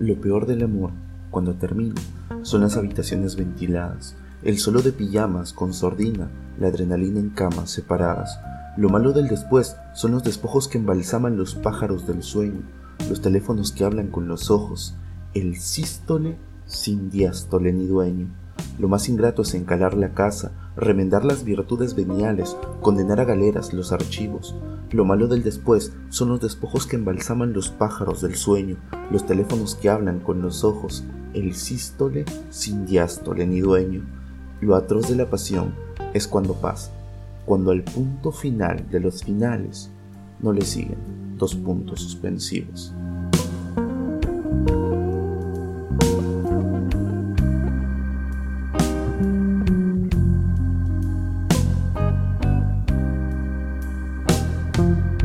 Lo peor del amor, cuando termina, son las habitaciones ventiladas, el solo de pijamas con sordina, la adrenalina en camas separadas. Lo malo del después son los despojos que embalsaman los pájaros del sueño, los teléfonos que hablan con los ojos, el sístole sin diástole ni dueño. Lo más ingrato es encalar la casa, remendar las virtudes veniales, condenar a galeras los archivos. Lo malo del después son los despojos que embalsaman los pájaros del sueño, los teléfonos que hablan con los ojos, el sístole sin diástole ni dueño. Lo atroz de la pasión es cuando pasa, cuando al punto final de los finales no le siguen dos puntos suspensivos. you.